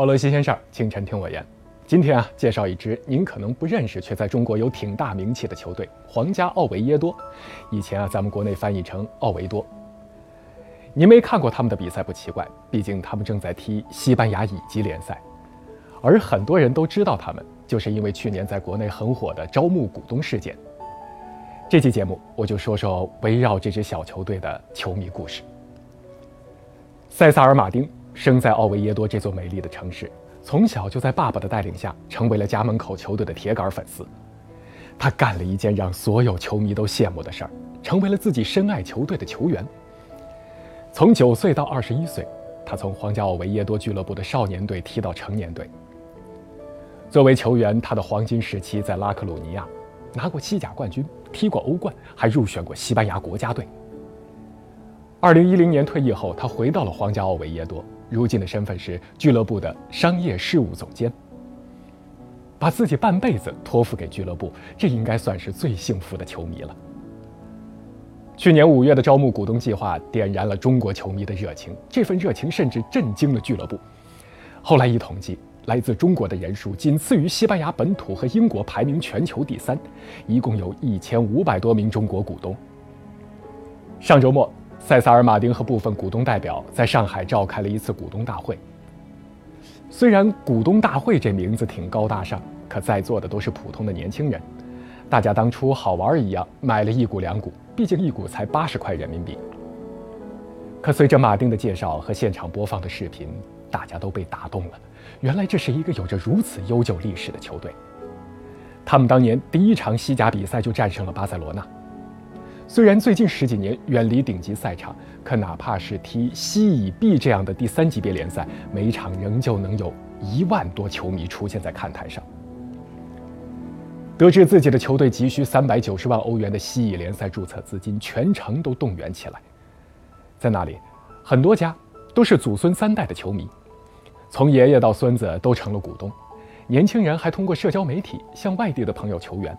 网络新鲜事儿，清晨听我言。今天啊，介绍一支您可能不认识却在中国有挺大名气的球队——皇家奥维耶多。以前啊，咱们国内翻译成奥维多。您没看过他们的比赛不奇怪，毕竟他们正在踢西班牙乙级联赛。而很多人都知道他们，就是因为去年在国内很火的招募股东事件。这期节目我就说说围绕这支小球队的球迷故事。塞萨尔·马丁。生在奥维耶多这座美丽的城市，从小就在爸爸的带领下成为了家门口球队的铁杆粉丝。他干了一件让所有球迷都羡慕的事儿，成为了自己深爱球队的球员。从九岁到二十一岁，他从皇家奥维耶多俱乐部的少年队踢到成年队。作为球员，他的黄金时期在拉克鲁尼亚，拿过西甲冠军，踢过欧冠，还入选过西班牙国家队。二零一零年退役后，他回到了皇家奥维耶多。如今的身份是俱乐部的商业事务总监，把自己半辈子托付给俱乐部，这应该算是最幸福的球迷了。去年五月的招募股东计划点燃了中国球迷的热情，这份热情甚至震惊了俱乐部。后来一统计，来自中国的人数仅次于西班牙本土和英国，排名全球第三，一共有一千五百多名中国股东。上周末。塞萨尔·马丁和部分股东代表在上海召开了一次股东大会。虽然“股东大会”这名字挺高大上，可在座的都是普通的年轻人，大家当初好玩一样买了一股两股，毕竟一股才八十块人民币。可随着马丁的介绍和现场播放的视频，大家都被打动了。原来这是一个有着如此悠久历史的球队，他们当年第一场西甲比赛就战胜了巴塞罗那。虽然最近十几年远离顶级赛场，可哪怕是踢西乙 B 这样的第三级别联赛，每场仍旧能有一万多球迷出现在看台上。得知自己的球队急需三百九十万欧元的西乙联赛注册资金，全城都动员起来。在那里，很多家都是祖孙三代的球迷，从爷爷到孙子都成了股东，年轻人还通过社交媒体向外地的朋友求援。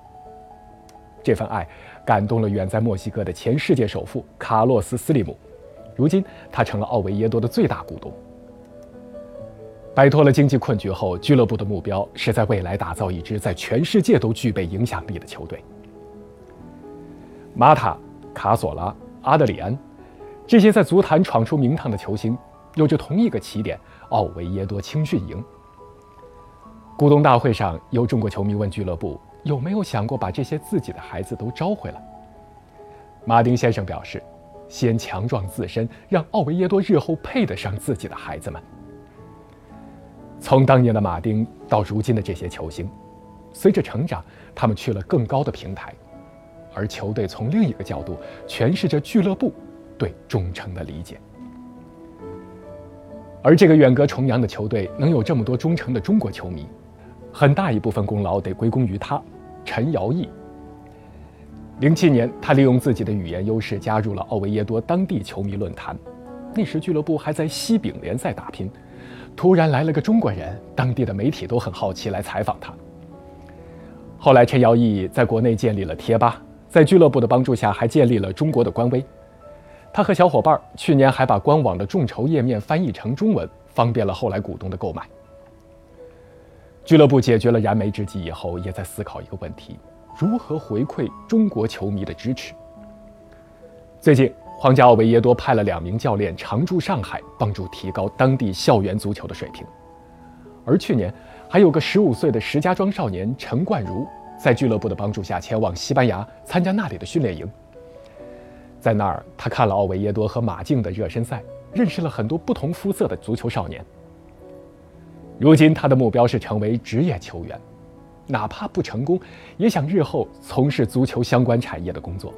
这份爱感动了远在墨西哥的前世界首富卡洛斯·斯利姆，如今他成了奥维耶多的最大股东。摆脱了经济困局后，俱乐部的目标是在未来打造一支在全世界都具备影响力的球队。马塔、卡索拉、阿德里安，这些在足坛闯出名堂的球星，有着同一个起点——奥维耶多青训营。股东大会上，有中国球迷问俱乐部。有没有想过把这些自己的孩子都招回来？马丁先生表示：“先强壮自身，让奥维耶多日后配得上自己的孩子们。”从当年的马丁到如今的这些球星，随着成长，他们去了更高的平台，而球队从另一个角度诠释着俱乐部对忠诚的理解。而这个远隔重洋的球队能有这么多忠诚的中国球迷。很大一部分功劳得归功于他，陈尧毅。零七年，他利用自己的语言优势加入了奥维耶多当地球迷论坛。那时俱乐部还在西丙联赛打拼，突然来了个中国人，当地的媒体都很好奇来采访他。后来，陈尧毅在国内建立了贴吧，在俱乐部的帮助下，还建立了中国的官微。他和小伙伴去年还把官网的众筹页面翻译成中文，方便了后来股东的购买。俱乐部解决了燃眉之急以后，也在思考一个问题：如何回馈中国球迷的支持。最近，皇家奥维耶多派了两名教练常驻上海，帮助提高当地校园足球的水平。而去年，还有个十五岁的石家庄少年陈冠如，在俱乐部的帮助下前往西班牙参加那里的训练营。在那儿，他看了奥维耶多和马竞的热身赛，认识了很多不同肤色的足球少年。如今，他的目标是成为职业球员，哪怕不成功，也想日后从事足球相关产业的工作。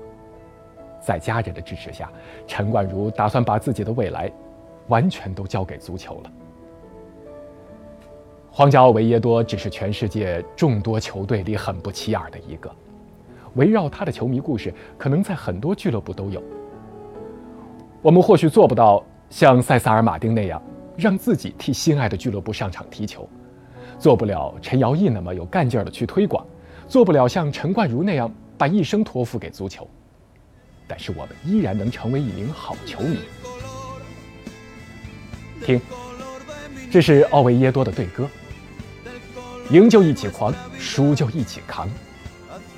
在家人的支持下，陈冠如打算把自己的未来完全都交给足球了。皇家奥维耶多只是全世界众多球队里很不起眼的一个，围绕他的球迷故事，可能在很多俱乐部都有。我们或许做不到像塞萨尔·马丁那样。让自己替心爱的俱乐部上场踢球，做不了陈尧毅那么有干劲儿的去推广，做不了像陈冠儒那样把一生托付给足球，但是我们依然能成为一名好球迷。听，这是奥维耶多的队歌。赢就一起狂，输就一起扛，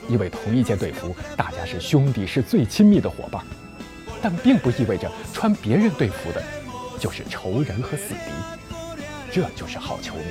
因为同一件队服，大家是兄弟，是最亲密的伙伴，但并不意味着穿别人队服的就是仇人和死敌这就是好球迷。